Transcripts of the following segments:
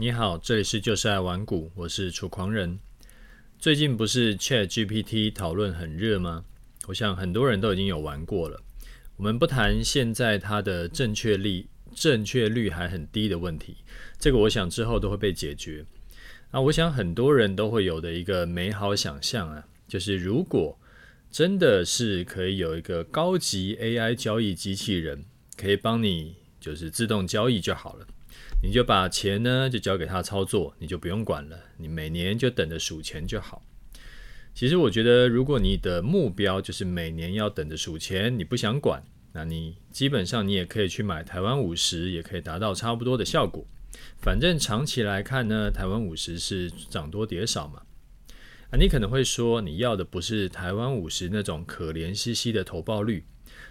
你好，这里是就是爱玩股，我是楚狂人。最近不是 ChatGPT 讨论很热吗？我想很多人都已经有玩过了。我们不谈现在它的正确率、正确率还很低的问题，这个我想之后都会被解决。那我想很多人都会有的一个美好想象啊，就是如果真的是可以有一个高级 AI 交易机器人，可以帮你就是自动交易就好了。你就把钱呢就交给他操作，你就不用管了，你每年就等着数钱就好。其实我觉得，如果你的目标就是每年要等着数钱，你不想管，那你基本上你也可以去买台湾五十，也可以达到差不多的效果。反正长期来看呢，台湾五十是涨多跌少嘛。啊，你可能会说，你要的不是台湾五十那种可怜兮兮的投报率。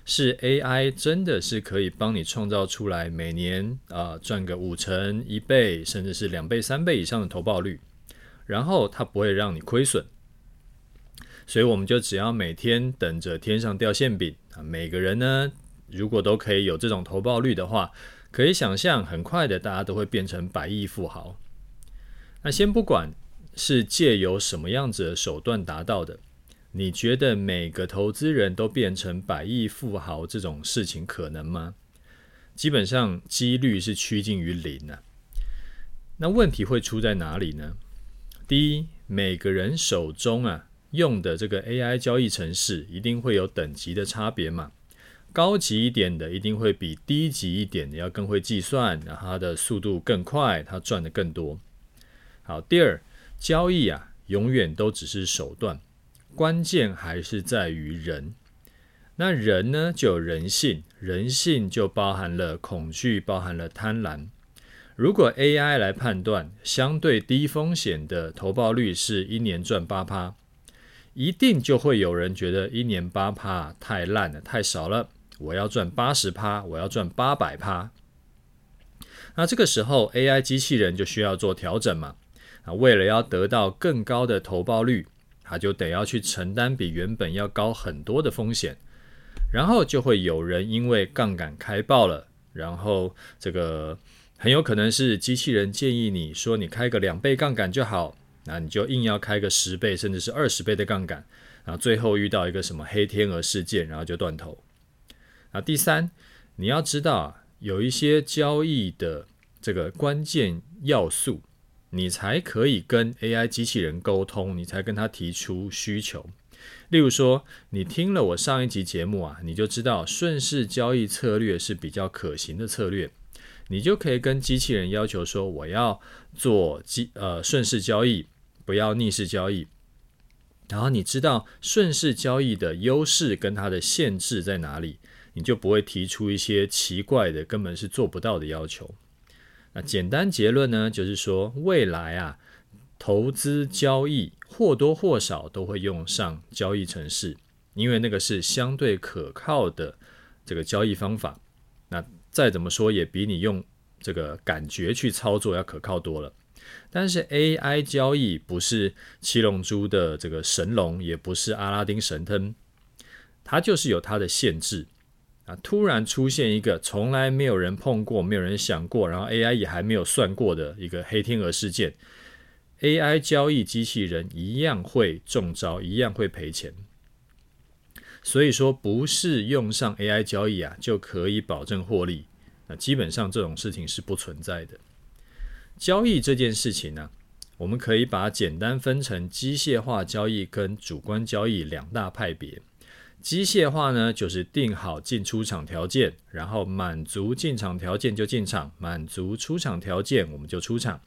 是 AI 真的是可以帮你创造出来每年啊赚个五成、一倍，甚至是两倍、三倍以上的投报率，然后它不会让你亏损，所以我们就只要每天等着天上掉馅饼啊！每个人呢，如果都可以有这种投报率的话，可以想象很快的大家都会变成百亿富豪。那先不管是借由什么样子的手段达到的。你觉得每个投资人都变成百亿富豪这种事情可能吗？基本上几率是趋近于零啊。那问题会出在哪里呢？第一，每个人手中啊用的这个 AI 交易程式一定会有等级的差别嘛。高级一点的一定会比低级一点的要更会计算，然后它的速度更快，它赚得更多。好，第二，交易啊永远都只是手段。关键还是在于人，那人呢就有人性，人性就包含了恐惧，包含了贪婪。如果 AI 来判断相对低风险的投报率是一年赚八趴，一定就会有人觉得一年八趴太烂了，太少了，我要赚八十趴，我要赚八百趴。那这个时候 AI 机器人就需要做调整嘛？啊，为了要得到更高的投报率。他就得要去承担比原本要高很多的风险，然后就会有人因为杠杆开爆了，然后这个很有可能是机器人建议你说你开个两倍杠杆就好，那你就硬要开个十倍甚至是二十倍的杠杆，然后最后遇到一个什么黑天鹅事件，然后就断头。啊，第三，你要知道啊，有一些交易的这个关键要素。你才可以跟 AI 机器人沟通，你才跟他提出需求。例如说，你听了我上一集节目啊，你就知道顺势交易策略是比较可行的策略，你就可以跟机器人要求说，我要做机呃顺势交易，不要逆势交易。然后你知道顺势交易的优势跟它的限制在哪里，你就不会提出一些奇怪的、根本是做不到的要求。那简单结论呢，就是说未来啊，投资交易或多或少都会用上交易程式，因为那个是相对可靠的这个交易方法。那再怎么说也比你用这个感觉去操作要可靠多了。但是 AI 交易不是七龙珠的这个神龙，也不是阿拉丁神灯，它就是有它的限制。啊！突然出现一个从来没有人碰过、没有人想过，然后 AI 也还没有算过的一个黑天鹅事件，AI 交易机器人一样会中招，一样会赔钱。所以说，不是用上 AI 交易啊就可以保证获利。那基本上这种事情是不存在的。交易这件事情呢、我们可以把简单分成机械化交易跟主观交易两大派别。机械化呢，就是定好进出场条件，然后满足进场条件就进场，满足出场条件我们就出场。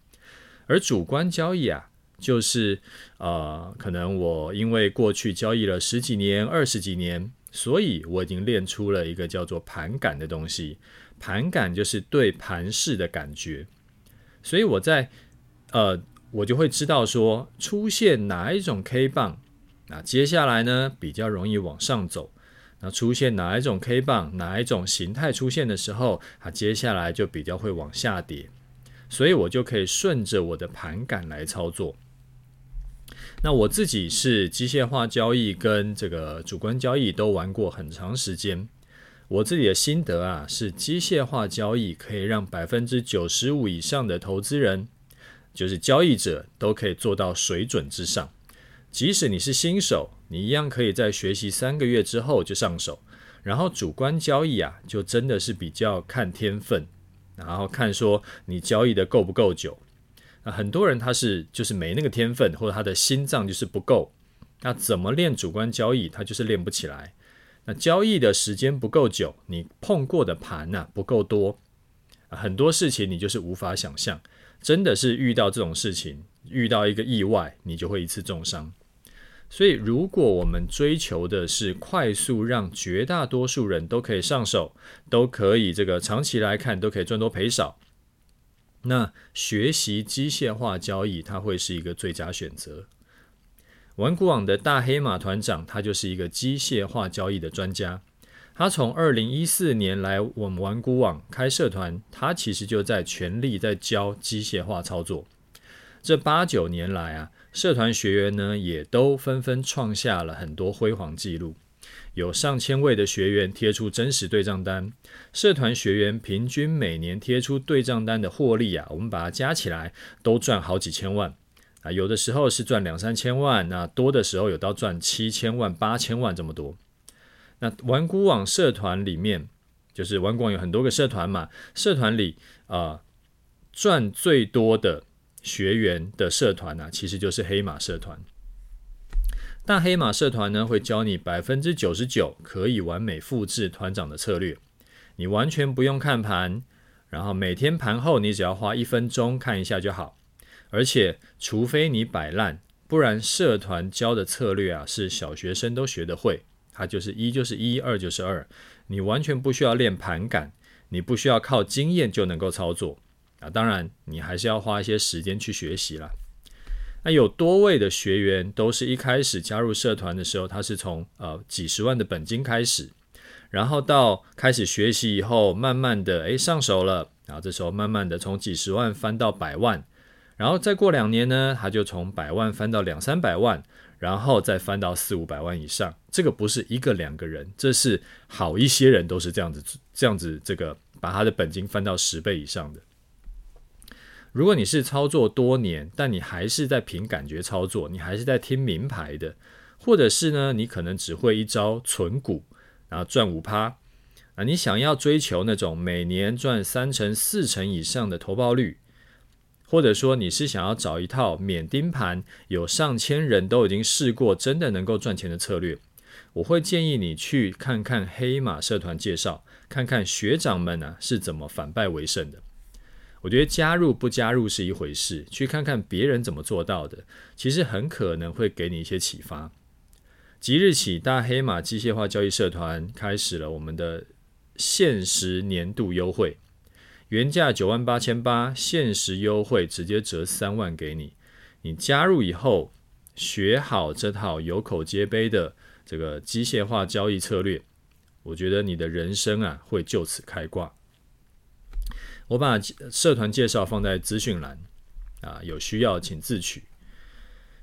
而主观交易啊，就是呃，可能我因为过去交易了十几年、二十几年，所以我已经练出了一个叫做盘感的东西。盘感就是对盘势的感觉，所以我在呃，我就会知道说出现哪一种 K 棒。那接下来呢，比较容易往上走。那出现哪一种 K 棒，哪一种形态出现的时候，它接下来就比较会往下跌。所以我就可以顺着我的盘感来操作。那我自己是机械化交易跟这个主观交易都玩过很长时间。我自己的心得啊，是机械化交易可以让百分之九十五以上的投资人就是交易者都可以做到水准之上。即使你是新手，你一样可以在学习三个月之后就上手。然后主观交易啊，就真的是比较看天分，然后看说你交易的够不够久。那很多人他是就是没那个天分，或者他的心脏就是不够。那怎么练主观交易，他就是练不起来。那交易的时间不够久，你碰过的盘呐不够多，很多事情你就是无法想象。真的是遇到这种事情，遇到一个意外，你就会一次重伤。所以，如果我们追求的是快速让绝大多数人都可以上手，都可以这个长期来看都可以赚多赔少，那学习机械化交易它会是一个最佳选择。玩股网的大黑马团长，他就是一个机械化交易的专家。他从二零一四年来我们玩股网开社团，他其实就在全力在教机械化操作。这八九年来啊。社团学员呢，也都纷纷创下了很多辉煌记录，有上千位的学员贴出真实对账单。社团学员平均每年贴出对账单的获利啊，我们把它加起来都赚好几千万啊，有的时候是赚两三千万，那多的时候有到赚七千万、八千万这么多。那玩股网社团里面，就是玩股网有很多个社团嘛，社团里啊，赚最多的。学员的社团呢、其实就是黑马社团。大黑马社团呢，会教你百分之九十九可以完美复制团长的策略，你完全不用看盘，然后每天盘后你只要花一分钟看一下就好。而且，除非你摆烂，不然社团教的策略啊，是小学生都学得会。它就是一就是一，二就是二，你完全不需要练盘感，你不需要靠经验就能够操作。啊，当然，你还是要花一些时间去学习啦。那有多位的学员都是一开始加入社团的时候，他是从呃几十万的本金开始，然后到开始学习以后，慢慢的诶上手了，然后这时候慢慢的从几十万翻到百万，然后再过两年呢，他就从百万翻到两三百万，然后再翻到四五百万以上。这个不是一个两个人，这是好一些人都是这样子，这样子这个把他的本金翻到十倍以上的。如果你是操作多年，但你还是在凭感觉操作，你还是在听名牌的，或者是呢，你可能只会一招存股，然后赚五趴啊，你想要追求那种每年赚三成、四成以上的投报率，或者说你是想要找一套免盯盘，有上千人都已经试过，真的能够赚钱的策略，我会建议你去看看黑马社团介绍，看看学长们啊是怎么反败为胜的。我觉得加入不加入是一回事，去看看别人怎么做到的，其实很可能会给你一些启发。即日起，大黑马机械化交易社团开始了我们的限时年度优惠，原价九万八千八，限时优惠直接折三万给你。你加入以后，学好这套有口皆碑的这个机械化交易策略，我觉得你的人生啊会就此开挂。我把社团介绍放在资讯栏，啊，有需要请自取。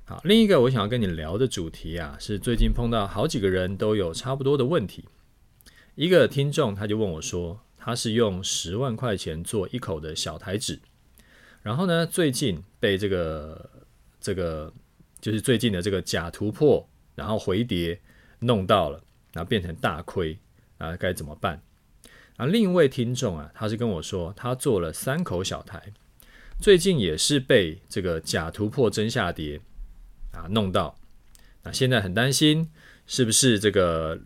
好，另一个我想要跟你聊的主题啊，是最近碰到好几个人都有差不多的问题。一个听众他就问我说，他是用十万块钱做一口的小台指，然后呢，最近被这个这个就是最近的这个假突破，然后回跌弄到了，然后变成大亏啊，该怎么办？啊，另一位听众啊，他是跟我说，他做了三口小台，最近也是被这个假突破真下跌啊弄到，那现在很担心，是不是这个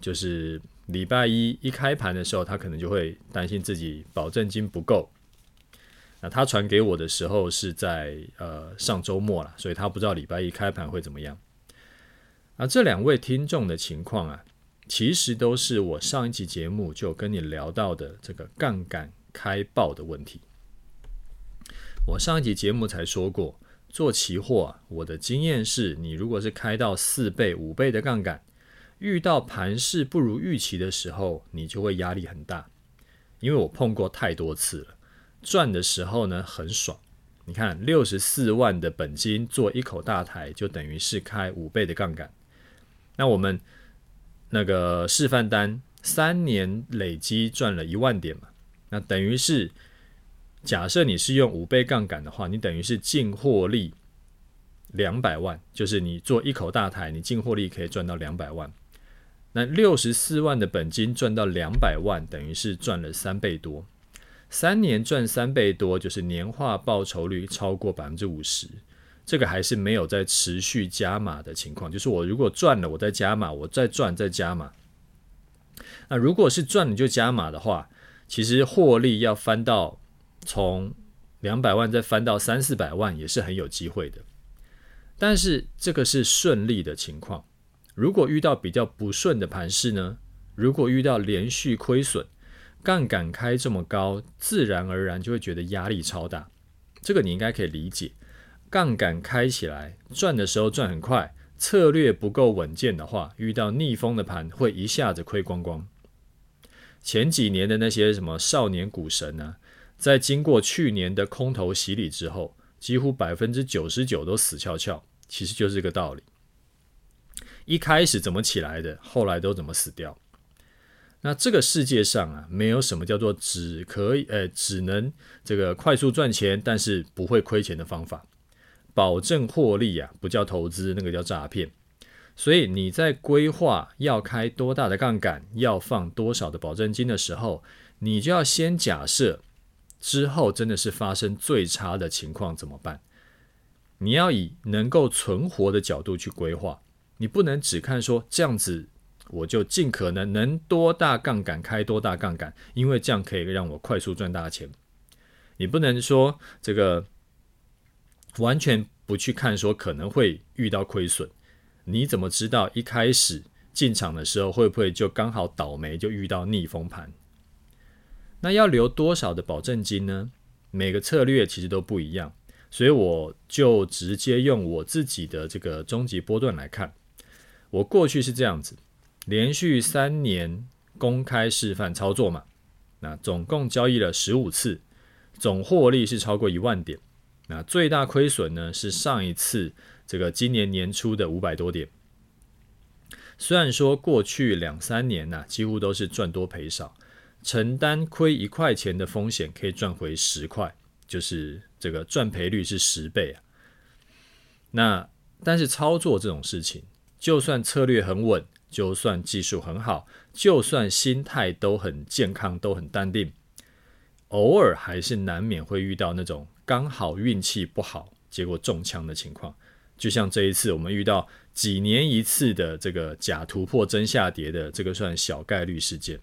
就是礼拜一一开盘的时候，他可能就会担心自己保证金不够。那他传给我的时候是在呃上周末了，所以他不知道礼拜一开盘会怎么样。啊，这两位听众的情况啊。其实都是我上一集节目就跟你聊到的这个杠杆开爆的问题。我上一集节目才说过，做期货啊，我的经验是，你如果是开到四倍、五倍的杠杆，遇到盘势不如预期的时候，你就会压力很大。因为我碰过太多次了，赚的时候呢很爽。你看，六十四万的本金做一口大台，就等于是开五倍的杠杆。那我们。那个示范单三年累积赚了一万点嘛，那等于是假设你是用五倍杠杆的话，你等于是净获利两百万，就是你做一口大台，你净获利可以赚到两百万。那六十四万的本金赚到两百万，等于是赚了三倍多。三年赚三倍多，就是年化报酬率超过百分之五十。这个还是没有在持续加码的情况，就是我如果赚了，我再加码，我再赚再加码。那如果是赚了就加码的话，其实获利要翻到从两百万再翻到三四百万，也是很有机会的。但是这个是顺利的情况。如果遇到比较不顺的盘势呢？如果遇到连续亏损，杠杆开这么高，自然而然就会觉得压力超大。这个你应该可以理解。杠杆开起来，赚的时候赚很快，策略不够稳健的话，遇到逆风的盘会一下子亏光光。前几年的那些什么少年股神呢、在经过去年的空头洗礼之后，几乎百分之九十九都死翘翘，其实就是这个道理。一开始怎么起来的，后来都怎么死掉。那这个世界上啊，没有什么叫做只可以呃，只能这个快速赚钱，但是不会亏钱的方法。保证获利啊，不叫投资，那个叫诈骗。所以你在规划要开多大的杠杆，要放多少的保证金的时候，你就要先假设之后真的是发生最差的情况怎么办？你要以能够存活的角度去规划。你不能只看说这样子，我就尽可能能多大杠杆开多大杠杆，因为这样可以让我快速赚大钱。你不能说这个完全不去看说可能会遇到亏损，你怎么知道一开始进场的时候会不会就刚好倒霉就遇到逆风盘？那要留多少的保证金呢？每个策略其实都不一样，所以我就直接用我自己的这个终极波段来看。我过去是这样子，连续三年公开示范操作嘛，那总共交易了十五次，总获利是超过一万点，那最大亏损呢是上一次这个今年年初的五百多点。虽然说过去两三年呢，几乎都是赚多赔少，承担亏一块钱的风险可以赚回十块，就是这个赚赔率是十倍啊。那但是操作这种事情。就算策略很稳，就算技术很好，就算心态都很健康，都很淡定，偶尔还是难免会遇到那种刚好运气不好，结果中枪的情况。就像这一次，我们遇到几年一次的这个假突破真下跌的这个算小概率事件。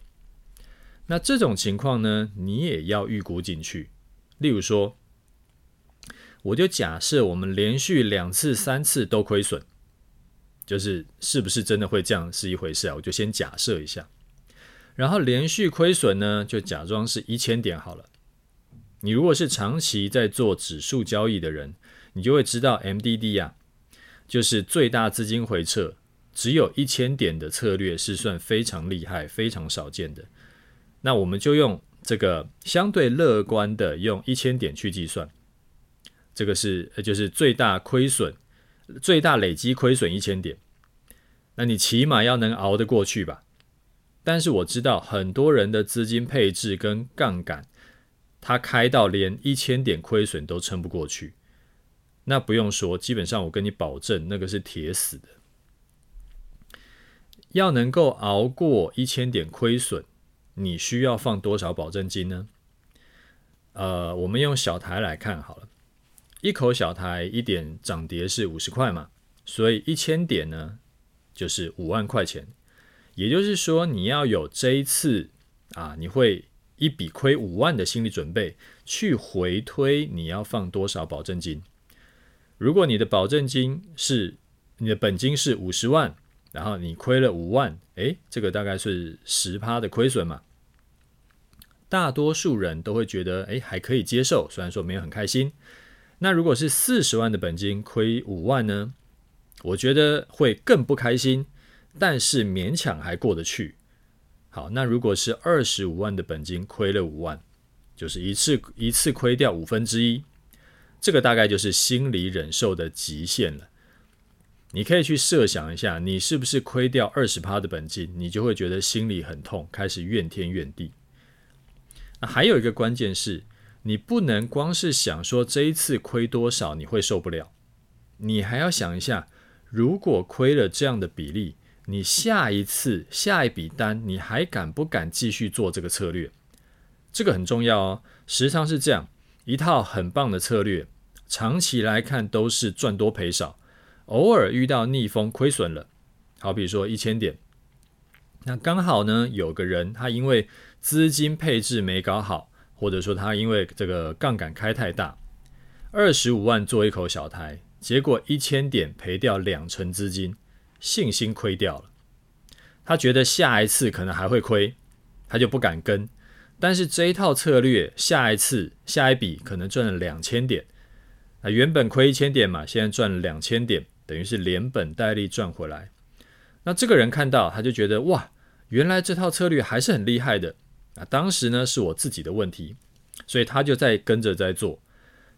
那这种情况呢，你也要预估进去。例如说，我就假设我们连续两次、三次都亏损。就是是不是真的会这样是一回事啊？我就先假设一下，然后连续亏损呢，就假装是一千点好了。你如果是长期在做指数交易的人，你就会知道 MDD 啊，就是最大资金回撤只有一千点的策略是算非常厉害、非常少见的。那我们就用这个相对乐观的，用一千点去计算，这个是就是最大亏损。最大累积亏损一千点，那你起码要能熬得过去吧？但是我知道很多人的资金配置跟杠杆，它开到连一千点亏损都撑不过去。那不用说，基本上我跟你保证，那个是铁死的。要能够熬过一千点亏损，你需要放多少保证金呢？呃，我们用小台来看好了。一口小台一点涨跌是五十块嘛，所以一千点呢就是五万块钱。也就是说，你要有这一次啊，你会一笔亏五万的心理准备，去回推你要放多少保证金。如果你的保证金是你的本金是五十万，然后你亏了五万，诶，这个大概是十趴的亏损嘛。大多数人都会觉得诶还可以接受，虽然说没有很开心。那如果是四十万的本金亏五万呢？我觉得会更不开心，但是勉强还过得去。好，那如果是二十五万的本金亏了五万，就是一次一次亏掉五分之一，这个大概就是心理忍受的极限了。你可以去设想一下，你是不是亏掉二十趴的本金，你就会觉得心里很痛，开始怨天怨地。那还有一个关键是。你不能光是想说这一次亏多少你会受不了，你还要想一下，如果亏了这样的比例，你下一次下一笔单你还敢不敢继续做这个策略？这个很重要哦。时常是这样，一套很棒的策略，长期来看都是赚多赔少，偶尔遇到逆风亏损了，好比说一千点，那刚好呢有个人他因为资金配置没搞好。或者说他因为这个杠杆开太大，二十五万做一口小台，结果一千点赔掉两成资金，信心亏掉了。他觉得下一次可能还会亏，他就不敢跟。但是这一套策略，下一次下一笔可能赚了两千点，啊原本亏一千点嘛，现在赚了两千点，等于是连本带利赚回来。那这个人看到他就觉得哇，原来这套策略还是很厉害的。啊，当时呢是我自己的问题，所以他就在跟着在做，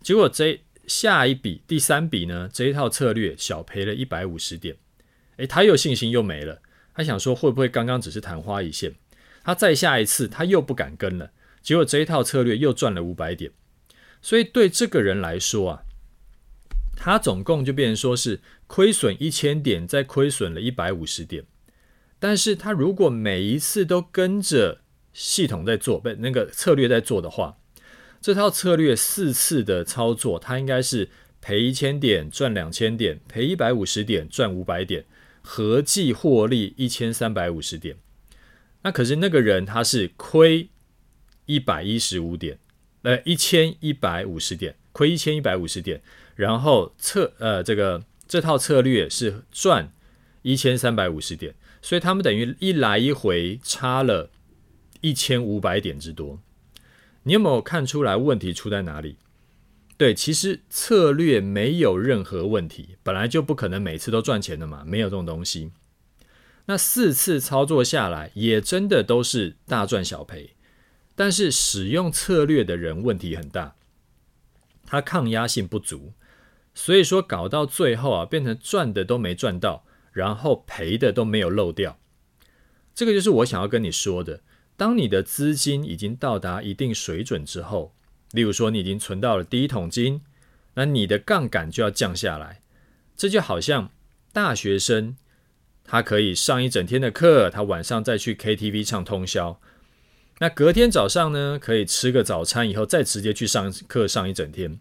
结果这下一笔第三笔呢，这一套策略小赔了一百五十点，诶，他又信心又没了，他想说会不会刚刚只是昙花一现，他再下一次他又不敢跟了，结果这一套策略又赚了五百点，所以对这个人来说啊，他总共就变成说是亏损一千点，再亏损了一百五十点，但是他如果每一次都跟着。系统在做，不，那个策略在做的话，这套策略四次的操作，他应该是赔一千点赚两千点，赔一百五十点赚五百点，合计获利一千三百五十点。那可是那个人他是亏一百一十五点，呃，一千一百五十点，亏一千一百五十点，然后策呃这个这套策略是赚一千三百五十点，所以他们等于一来一回差了。一千五百点之多，你有没有看出来问题出在哪里？对，其实策略没有任何问题，本来就不可能每次都赚钱的嘛，没有这种东西。那四次操作下来，也真的都是大赚小赔，但是使用策略的人问题很大，他抗压性不足，所以说搞到最后啊，变成赚的都没赚到，然后赔的都没有漏掉。这个就是我想要跟你说的。当你的资金已经到达一定水准之后，例如说你已经存到了第一桶金，那你的杠杆就要降下来。这就好像大学生，他可以上一整天的课，他晚上再去 KTV 唱通宵，那隔天早上呢，可以吃个早餐以后再直接去上课上一整天。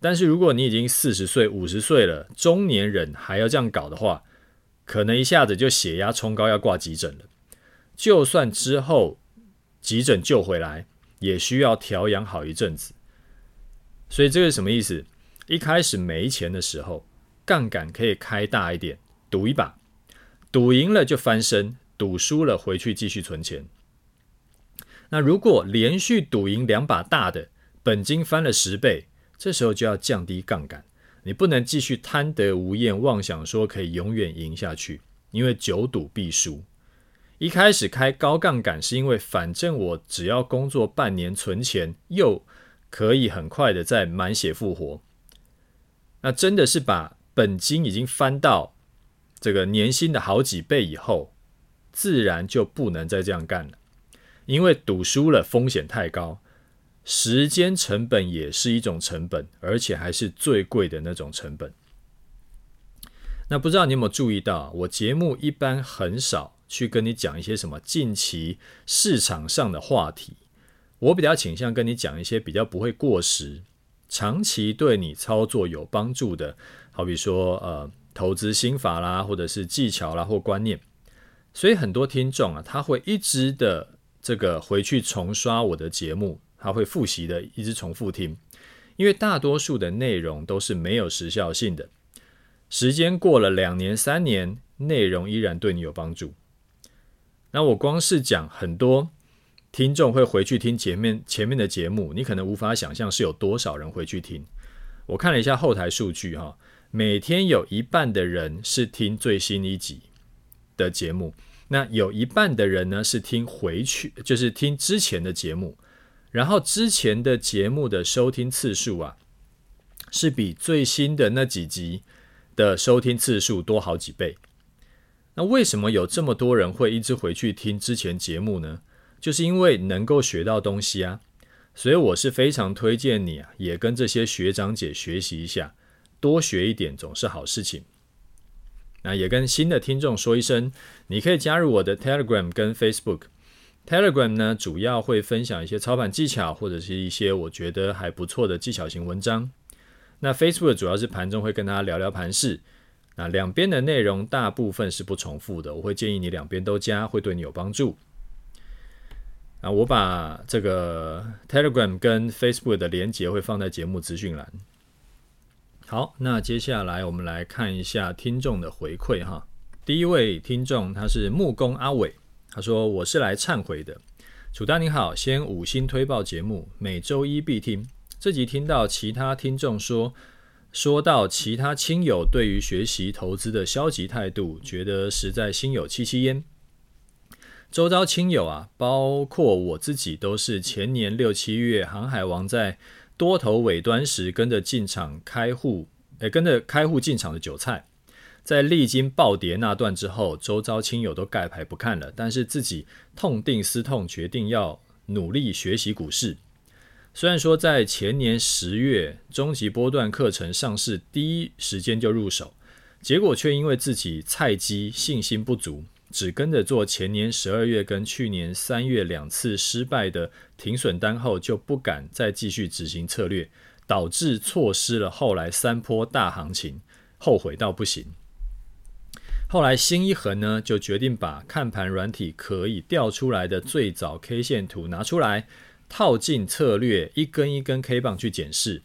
但是如果你已经四十岁、五十岁了，中年人还要这样搞的话，可能一下子就血压冲高要挂急诊了。就算之后急诊救回来，也需要调养好一阵子。所以这个是什么意思？一开始没钱的时候，杠杆可以开大一点，赌一把，赌赢了就翻身，赌输了回去继续存钱。那如果连续赌赢两把大的，本金翻了十倍，这时候就要降低杠杆，你不能继续贪得无厌，妄想说可以永远赢下去，因为久赌必输。一开始开高杠杆是因为反正我只要工作半年存钱，又可以很快的再满血复活。那真的是把本金已经翻到这个年薪的好几倍以后，自然就不能再这样干了，因为赌输了风险太高，时间成本也是一种成本，而且还是最贵的那种成本。那不知道你有没有注意到，我节目一般很少。去跟你讲一些什么近期市场上的话题，我比较倾向跟你讲一些比较不会过时、长期对你操作有帮助的，好比说呃投资心法啦，或者是技巧啦或观念。所以很多听众啊，他会一直的这个回去重刷我的节目，他会复习的一直重复听，因为大多数的内容都是没有时效性的，时间过了两年三年，内容依然对你有帮助。那我光是讲很多听众会回去听前面前面的节目，你可能无法想象是有多少人回去听。我看了一下后台数据哈，每天有一半的人是听最新一集的节目，那有一半的人呢是听回去，就是听之前的节目，然后之前的节目的收听次数啊，是比最新的那几集的收听次数多好几倍。那为什么有这么多人会一直回去听之前节目呢？就是因为能够学到东西啊。所以我是非常推荐你啊，也跟这些学长姐学习一下，多学一点总是好事情。那也跟新的听众说一声，你可以加入我的 Telegram 跟 Facebook。Telegram 呢，主要会分享一些操盘技巧，或者是一些我觉得还不错的技巧型文章。那 Facebook 主要是盘中会跟大家聊聊盘市。那两边的内容大部分是不重复的，我会建议你两边都加，会对你有帮助。啊，我把这个 Telegram 跟 Facebook 的连接会放在节目资讯栏。好，那接下来我们来看一下听众的回馈哈。第一位听众他是木工阿伟，他说，我是来忏悔的。楚大你好，先五星推报节目，每周一必听。这集听到其他听众说。说到其他亲友对于学习投资的消极态度，觉得实在心有戚戚焉。周遭亲友啊，包括我自己，都是前年六七月航海王在多头尾端时跟着进场开户，诶，跟着开户进场的韭菜。在历经暴跌那段之后，周遭亲友都盖牌不看了，但是自己痛定思痛，决定要努力学习股市。虽然说在前年十月终极波段课程上市第一时间就入手，结果却因为自己菜鸡信心不足，只跟着做前年十二月跟去年三月两次失败的停损单后，就不敢再继续执行策略，导致错失了后来三波大行情，后悔到不行。后来心一横呢，就决定把看盘软体可以调出来的最早 K 线图拿出来。套进策略，一根一根 K 棒去检视，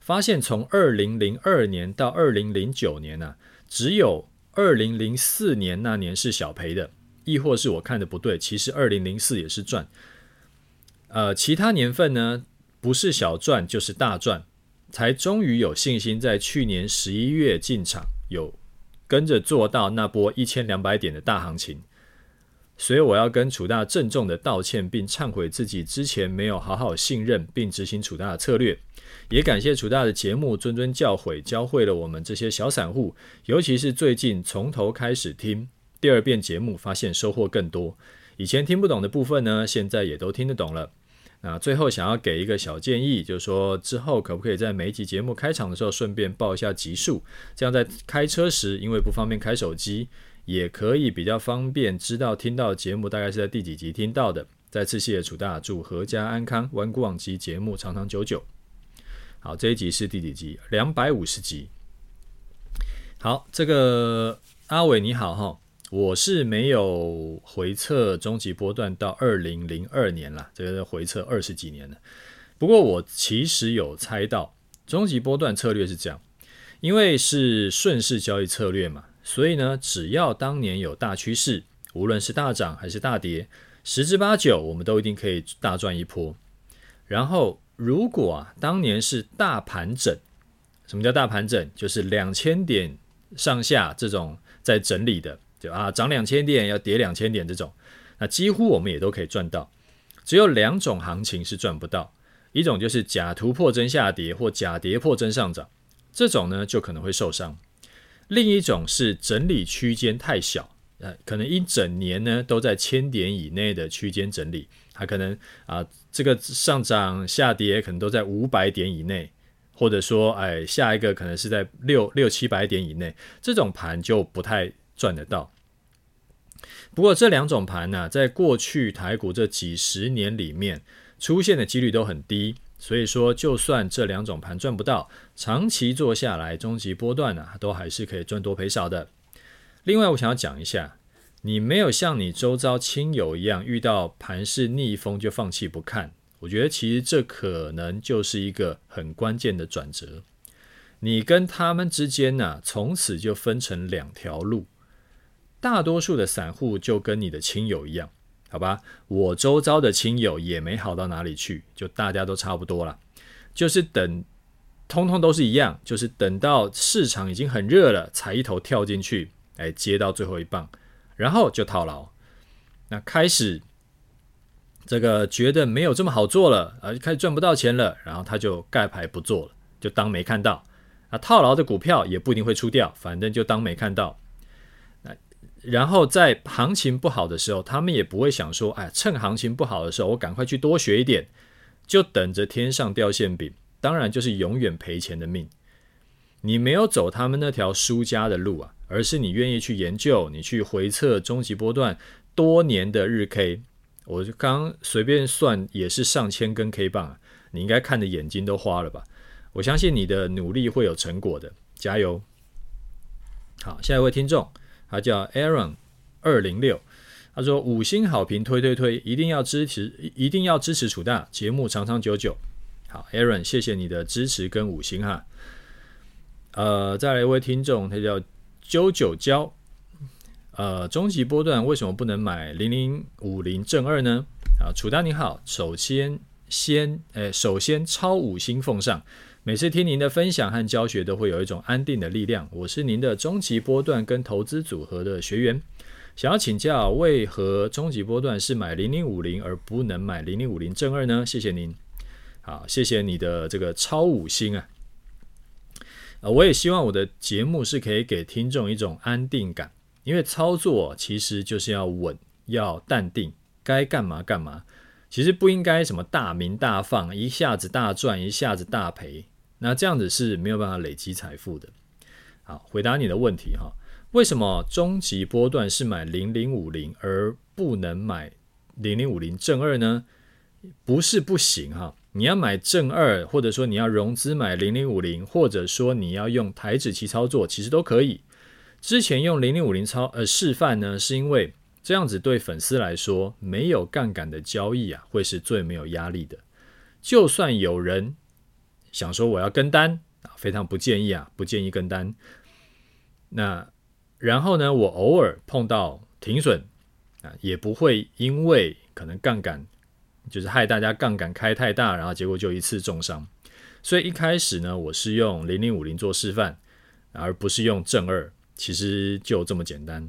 发现从二零零二年到二零零九年呢、啊，只有二零零四年那年是小赔的，亦或是我看的不对，其实二零零四也是赚。呃，其他年份呢，不是小赚就是大赚，才终于有信心在去年十一月进场，有跟着做到那波一千两百点的大行情。所以我要跟楚大郑重的道歉，并忏悔自己之前没有好好信任并执行楚大的策略，也感谢楚大的节目谆谆教诲，教会了我们这些小散户，尤其是最近从头开始听第二遍节目，发现收获更多。以前听不懂的部分呢，现在也都听得懂了。那最后想要给一个小建议，就是说之后可不可以在每一集节目开场的时候顺便报一下集数，这样在开车时，因为不方便开手机。也可以比较方便知道听到节目大概是在第几集听到的。再次谢谢楚大，祝阖家安康，玩股网集节目长长久久。好，这一集是第几集？两百五十集。好，这个阿伟你好哈，我是没有回测终极波段到二零零二年了，这个回测二十几年了。不过我其实有猜到终极波段策略是这样，因为是顺势交易策略嘛。所以呢，只要当年有大趋势，无论是大涨还是大跌，十之八九我们都一定可以大赚一波。然后，如果啊当年是大盘整，什么叫大盘整？就是两千点上下这种在整理的，就啊涨两千点要跌两千点这种，那几乎我们也都可以赚到。只有两种行情是赚不到，一种就是假突破真下跌或假跌破真上涨，这种呢就可能会受伤。另一种是整理区间太小，呃，可能一整年呢都在千点以内的区间整理，它可能啊、这个上涨下跌可能都在五百点以内，或者说哎下一个可能是在六六七百点以内，这种盘就不太赚得到。不过这两种盘呢、在过去台股这几十年里面出现的几率都很低。所以说，就算这两种盘赚不到，长期做下来，终极波段呢、啊，都还是可以赚多赔少的。另外，我想要讲一下，你没有像你周遭亲友一样遇到盘势逆风就放弃不看，我觉得其实这可能就是一个很关键的转折。你跟他们之间呢、从此就分成两条路。大多数的散户就跟你的亲友一样。好吧，我周遭的亲友也没好到哪里去，就大家都差不多了，就是等，通通都是一样，就是等到市场已经很热了，才一头跳进去，哎，接到最后一棒，然后就套牢。那开始这个觉得没有这么好做了，啊，开始赚不到钱了，然后他就盖牌不做了，就当没看到。啊，套牢的股票也不一定会出掉，反正就当没看到。然后在行情不好的时候，他们也不会想说，哎，趁行情不好的时候，我赶快去多学一点，就等着天上掉馅饼，当然就是永远赔钱的命。你没有走他们那条输家的路啊，而是你愿意去研究，你去回测终极波段多年的日 K，我刚随便算也是上千根 K 棒啊，你应该看的眼睛都花了吧？我相信你的努力会有成果的，加油！好，下一位听众，他叫 Aaron 二零六，他说五星好评推推推，一定要支持，一定要支持楚大节目长长久久。好，Aaron，谢谢你的支持跟五星哈。呃，再来一位听众，他叫九九娇，呃，终极波段为什么不能买零零五零正二呢？啊，楚大你好，首先先，诶，首先超五星奉上。每次听您的分享和教学，都会有一种安定的力量。我是您的终极波段跟投资组合的学员，想要请教，为何终极波段是买零零五零而不能买零零五零正二呢？谢谢您。好，谢谢你的这个超五星啊。呃，我也希望我的节目是可以给听众一种安定感，因为操作其实就是要稳，要淡定，该干嘛干嘛。其实不应该什么大鸣大放，一下子大赚，一下子大赔。那这样子是没有办法累积财富的。好，回答你的问题哈，为什么终极波段是买零零五零而不能买零零五零正二呢？不是不行哈，你要买正二，或者说你要融资买零零五零，或者说你要用台指期操作，其实都可以。之前用零零五零操呃示范呢，是因为这样子对粉丝来说，没有杠杆的交易啊，会是最没有压力的。就算有人。想说我要跟单啊，非常不建议啊，不建议跟单。那然后呢，我偶尔碰到停损啊，也不会因为可能杠杆就是害大家杠杆开太大，然后结果就一次重伤。所以一开始呢，我是用零零五零做示范，而不是用正二，其实就这么简单。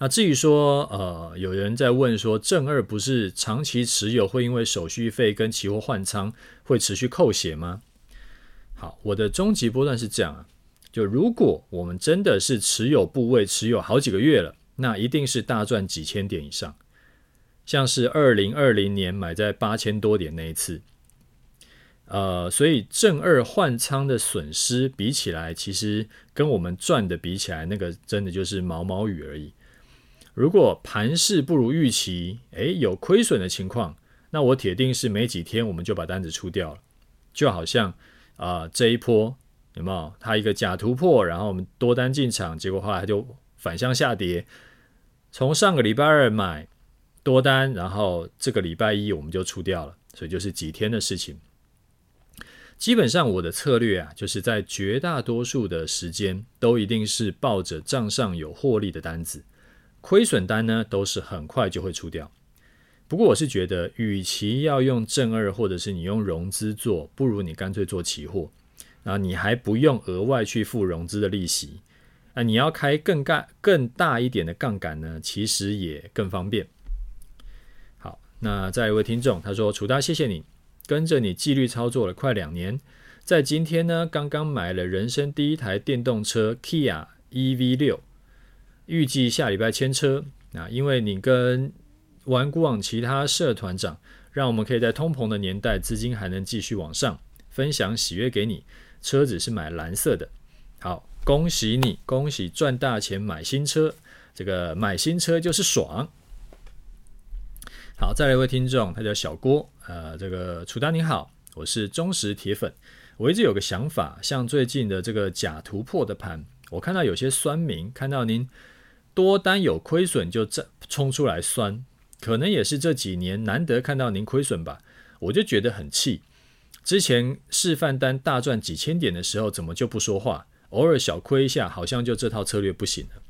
那至于说，呃，有人在问说，正二不是长期持有会因为手续费跟期货换仓会持续扣血吗？好，我的终极波段是这样啊，就如果我们真的是持有部位持有好几个月了，那一定是大赚几千点以上，像是二零二零年买在八千多点那一次，呃，所以正二换仓的损失比起来，其实跟我们赚的比起来，那个真的就是毛毛雨而已。如果盘势不如预期，诶，有亏损的情况，那我铁定是没几天我们就把单子出掉了。就好像啊、这一波有没有？它一个假突破，然后我们多单进场，结果后来它就反向下跌。从上个礼拜二买多单，然后这个礼拜一我们就出掉了，所以就是几天的事情。基本上我的策略啊，就是在绝大多数的时间都一定是抱着账上有获利的单子。亏损单呢，都是很快就会出掉。不过我是觉得，与其要用正二，或者是你用融资做，不如你干脆做期货，然后你还不用额外去付融资的利息。啊，你要开更大更大一点的杠杆呢，其实也更方便。好，那再一位听众他说：“楚大，谢谢你跟着你纪律操作了快两年，在今天呢，刚刚买了人生第一台电动车 Kia EV 六。”预计下礼拜签车啊，因为你跟玩股网其他社团长，让我们可以在通膨的年代，资金还能继续往上，分享喜悦给你。车子是买蓝色的，好，恭喜你，恭喜赚大钱买新车，这个买新车就是爽。好，再来一位听众，他叫小郭，呃，这个楚丹你好，我是忠实铁粉，我一直有个想法，像最近的这个假突破的盘，我看到有些酸民看到您。多单有亏损就这冲出来酸，可能也是这几年难得看到您亏损吧，我就觉得很气。之前示范单大赚几千点的时候，怎么就不说话？偶尔小亏一下，好像就这套策略不行了。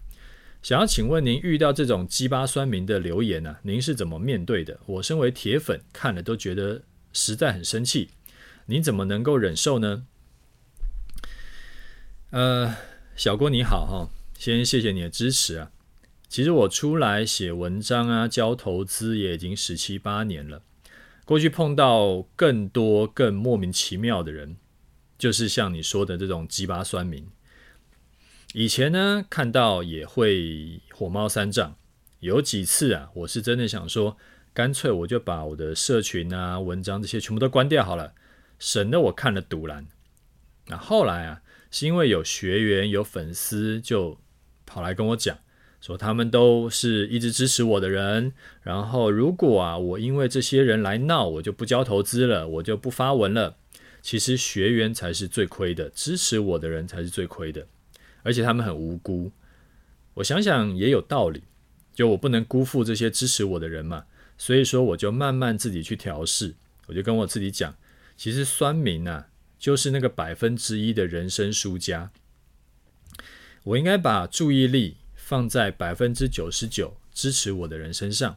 想要请问您，遇到这种鸡巴酸民的留言呢、啊，您是怎么面对的？我身为铁粉，看了都觉得实在很生气。你怎么能够忍受呢？呃，小郭你好哈。先谢谢你的支持啊！其实我出来写文章啊，教投资也已经十七八年了。过去碰到更多更莫名其妙的人，就是像你说的这种鸡巴酸民。以前呢，看到也会火冒三丈。有几次啊，我是真的想说，干脆我就把我的社群啊、文章这些全部都关掉好了，省得我看了赌烂。那后来啊，是因为有学员、有粉丝就跑来跟我讲，说他们都是一直支持我的人，然后如果啊，我因为这些人来闹，我就不交投资了，我就不发文了。其实学员才是最亏的，支持我的人才是最亏的，而且他们很无辜。我想想也有道理，就我不能辜负这些支持我的人嘛。所以说，我就慢慢自己去调试。我就跟我自己讲，其实酸民啊，就是那个百分之一的人生输家。我应该把注意力放在百分之九十九支持我的人身上，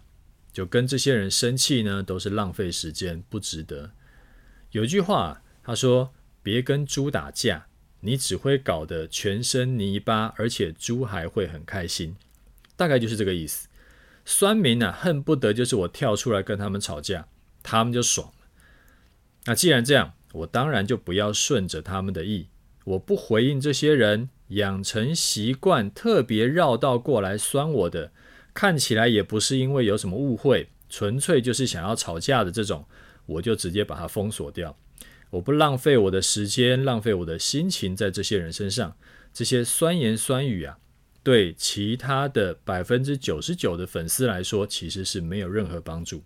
就跟这些人生气呢，都是浪费时间，不值得。有句话，他说：“别跟猪打架，你只会搞得全身泥巴，而且猪还会很开心。”大概就是这个意思。酸民啊，恨不得就是我跳出来跟他们吵架，他们就爽了。那既然这样，我当然就不要顺着他们的意，我不回应这些人，养成习惯，特别绕道过来酸我的，看起来也不是因为有什么误会，纯粹就是想要吵架的这种，我就直接把它封锁掉。我不浪费我的时间，浪费我的心情在这些人身上，这些酸言酸语啊。对其他的百分之九十九的粉丝来说，其实是没有任何帮助。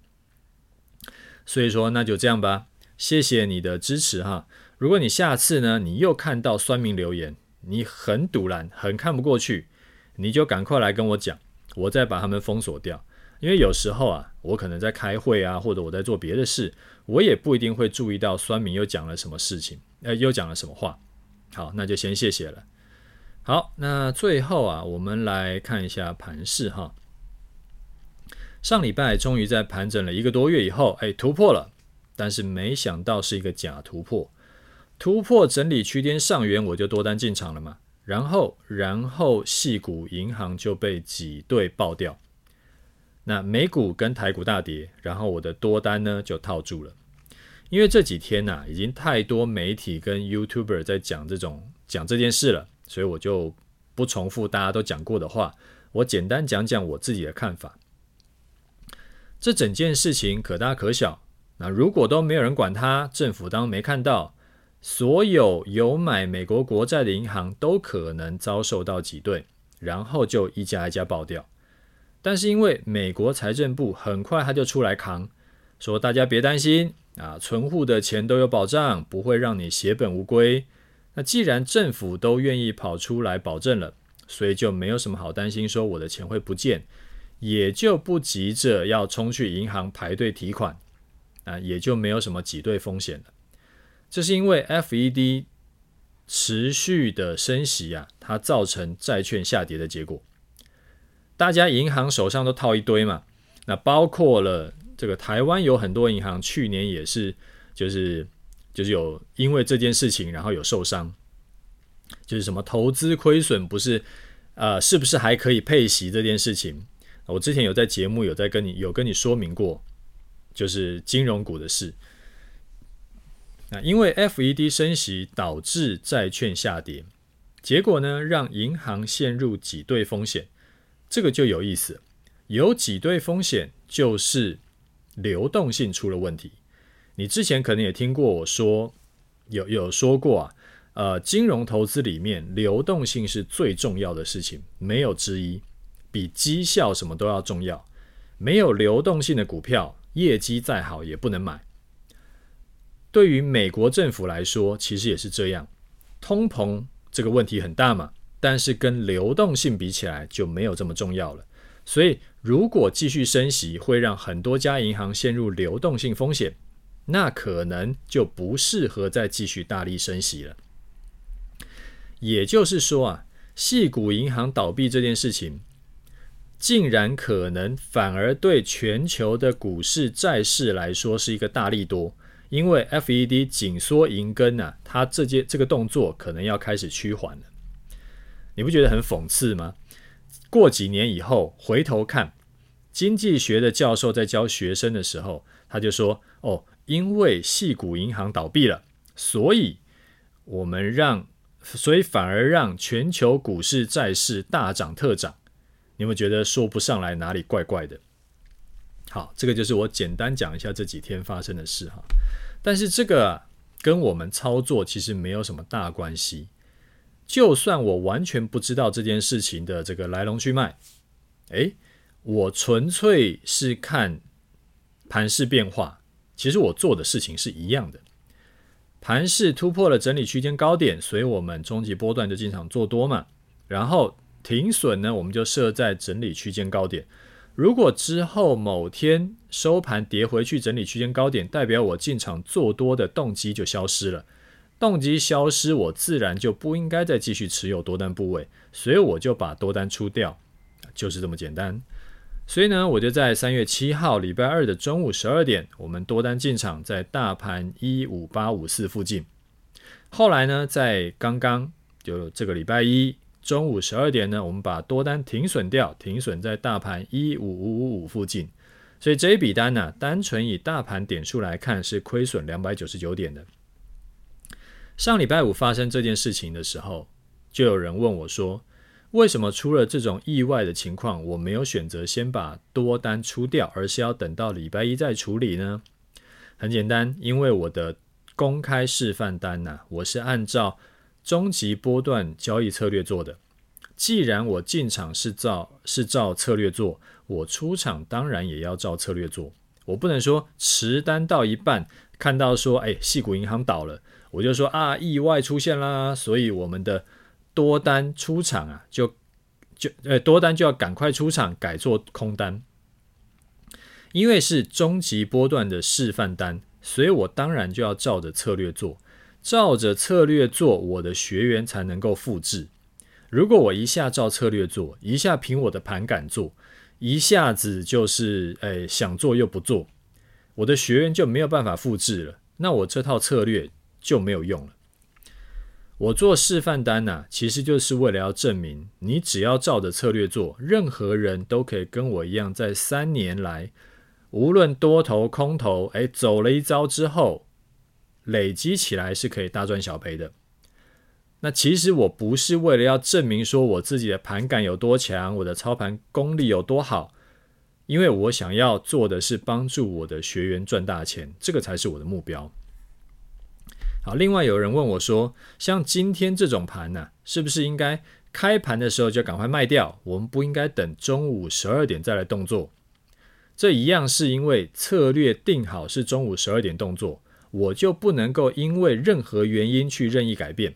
所以说，那就这样吧。谢谢你的支持哈。如果你下次呢，你又看到酸民留言，你很堵然，很看不过去，你就赶快来跟我讲，我再把他们封锁掉。因为有时候啊，我可能在开会啊，或者我在做别的事，我也不一定会注意到酸民又讲了什么事情，呃，又讲了什么话。好，那就先谢谢了。好，那最后啊，我们来看一下盘势哈。上礼拜终于在盘整了一个多月以后，哎，突破了，但是没想到是一个假突破，突破整理区间上缘，我就多单进场了嘛。然后，然后系股银行就被挤兑爆掉，那美股跟台股大跌，然后我的多单呢就套住了，因为这几天呐、已经太多媒体跟 YouTuber 在讲这种讲这件事了。所以我就不重复大家都讲过的话，我简单讲讲我自己的看法。这整件事情可大可小，那如果都没有人管它，政府当没看到，所有有买美国国债的银行都可能遭受到挤兑，然后就一家一家爆掉。但是因为美国财政部很快他就出来扛，说大家别担心啊，存户的钱都有保障，不会让你血本无归。那既然政府都愿意跑出来保证了，所以就没有什么好担心，说我的钱会不见，也就不急着要冲去银行排队提款，啊，也就没有什么挤兑风险了。这是因为 FED 持续的升息啊，它造成债券下跌的结果。大家银行手上都套一堆嘛，那包括了这个台湾有很多银行去年也是，就是。就是有因为这件事情，然后有受伤，就是什么投资亏损不是，呃，是不是还可以配息这件事情，我之前有在节目有在跟你有跟你说明过，就是金融股的事。那因为 FED 升息导致债券下跌，结果呢让银行陷入挤兑风险，这个就有意思，有挤兑风险就是流动性出了问题。你之前可能也听过我说，有有说过啊，呃，金融投资里面流动性是最重要的事情，没有之一，比绩效什么都要重要。没有流动性的股票，业绩再好也不能买。对于美国政府来说，其实也是这样，通膨这个问题很大嘛，但是跟流动性比起来就没有这么重要了。所以如果继续升息，会让很多家银行陷入流动性风险。那可能就不适合再继续大力升息了。也就是说啊，系股银行倒闭这件事情，竟然可能反而对全球的股市债市来说是一个大利多，因为 FED 紧缩银根啊，它这件这个动作可能要开始趋缓了。你不觉得很讽刺吗？过几年以后回头看，经济学的教授在教学生的时候，他就说：“哦。”因为系股银行倒闭了，所以我们让，所以反而让全球股市债市大涨特涨。你有没有觉得说不上来哪里怪怪的？好，这个就是我简单讲一下这几天发生的事哈。但是这个，跟我们操作其实没有什么大关系。就算我完全不知道这件事情的这个来龙去脉，诶，我纯粹是看盘势变化，其实我做的事情是一样的。盘势突破了整理区间高点，所以我们终极波段就进场做多嘛。然后停损呢，我们就设在整理区间高点。如果之后某天收盘跌回去整理区间高点，代表我进场做多的动机就消失了。动机消失，我自然就不应该再继续持有多单部位，所以我就把多单出掉，就是这么简单。所以呢，我就在三月七号礼拜二的中午十二点，我们多单进场在大盘一五八五四附近。后来呢，在刚刚就这个礼拜一中午十二点呢，我们把多单停损掉，停损在大盘一五五五五附近。所以这一笔单呢，单纯以大盘点数来看是亏损两百九十九点的。上礼拜五发生这件事情的时候，就有人问我说，为什么出了这种意外的情况，我没有选择先把多单出掉，而是要等到礼拜一再处理呢？很简单，因为我的公开示范单呢、我是按照终极波段交易策略做的。既然我进场是照是照策略做，我出场当然也要照策略做。我不能说持单到一半，看到说，哎，矽谷银行倒了，我就说啊，意外出现啦，所以我们的。多单出场啊，就就呃多单就要赶快出场，改做空单，因为是终极波段的示范单，所以我当然就要照着策略做，照着策略做，我的学员才能够复制。如果我一下照策略做，一下凭我的盘感做，一下子就是诶想做又不做，我的学员就没有办法复制了，那我这套策略就没有用了。我做示范单呐、其实就是为了要证明，你只要照着策略做，任何人都可以跟我一样，在三年来，无论多头空头，哎，走了一遭之后，累积起来是可以大赚小赔的。那其实我不是为了要证明说我自己的盘感有多强，我的操盘功力有多好，因为我想要做的是帮助我的学员赚大钱，这个才是我的目标。好，另外有人问我说，像今天这种盘呢、是不是应该开盘的时候就赶快卖掉？我们不应该等中午十二点再来动作？这一样是因为策略定好是中午十二点动作，我就不能够因为任何原因去任意改变。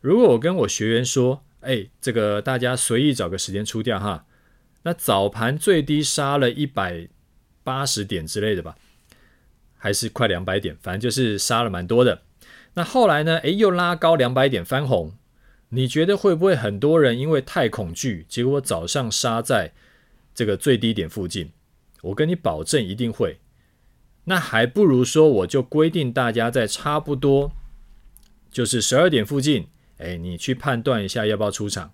如果我跟我学员说，哎，这个大家随意找个时间出掉哈，那早盘最低杀了一百八十点之类的吧，还是快两百点，反正就是杀了蛮多的。那后来呢？诶，又拉高两百点翻红，你觉得会不会很多人因为太恐惧，结果早上杀在这个最低点附近？我跟你保证一定会。那还不如说，我就规定大家在差不多就是十二点附近，诶，你去判断一下要不要出场，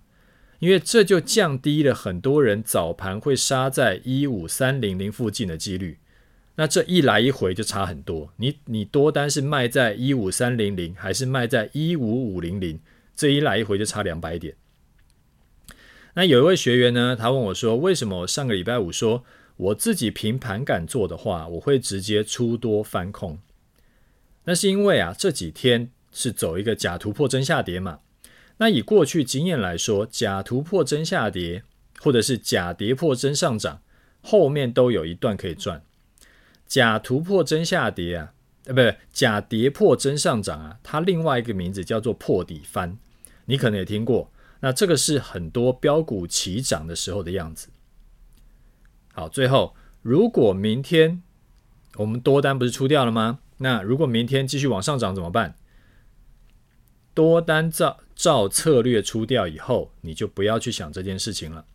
因为这就降低了很多人早盘会杀在一五三零零附近的几率。那这一来一回就差很多，你你多单是卖在一五三零零，还是卖在一五五零零？这一来一回就差两百点。那有一位学员呢，他问我说：“为什么我上个礼拜五说我自己凭盘感做的话，我会直接出多翻空？”那是因为啊，这几天是走一个假突破真下跌嘛。那以过去经验来说，假突破真下跌，或者是假跌破真上涨，后面都有一段可以赚。假突破真下跌啊，呃，不，假跌破真上涨啊，它另外一个名字叫做破底翻，你可能也听过。那这个是很多标股齐涨的时候的样子。好，最后，如果明天我们多单不是出掉了吗？那如果明天继续往上涨怎么办？多单照照策略出掉以后，你就不要去想这件事情了。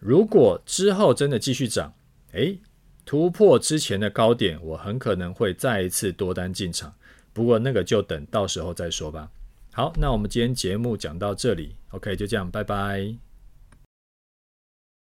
如果之后真的继续涨，诶。突破之前的高点，我很可能会再一次多单进场，不过那个就等到时候再说吧。好，那我们今天节目讲到这里，OK，就这样，拜拜。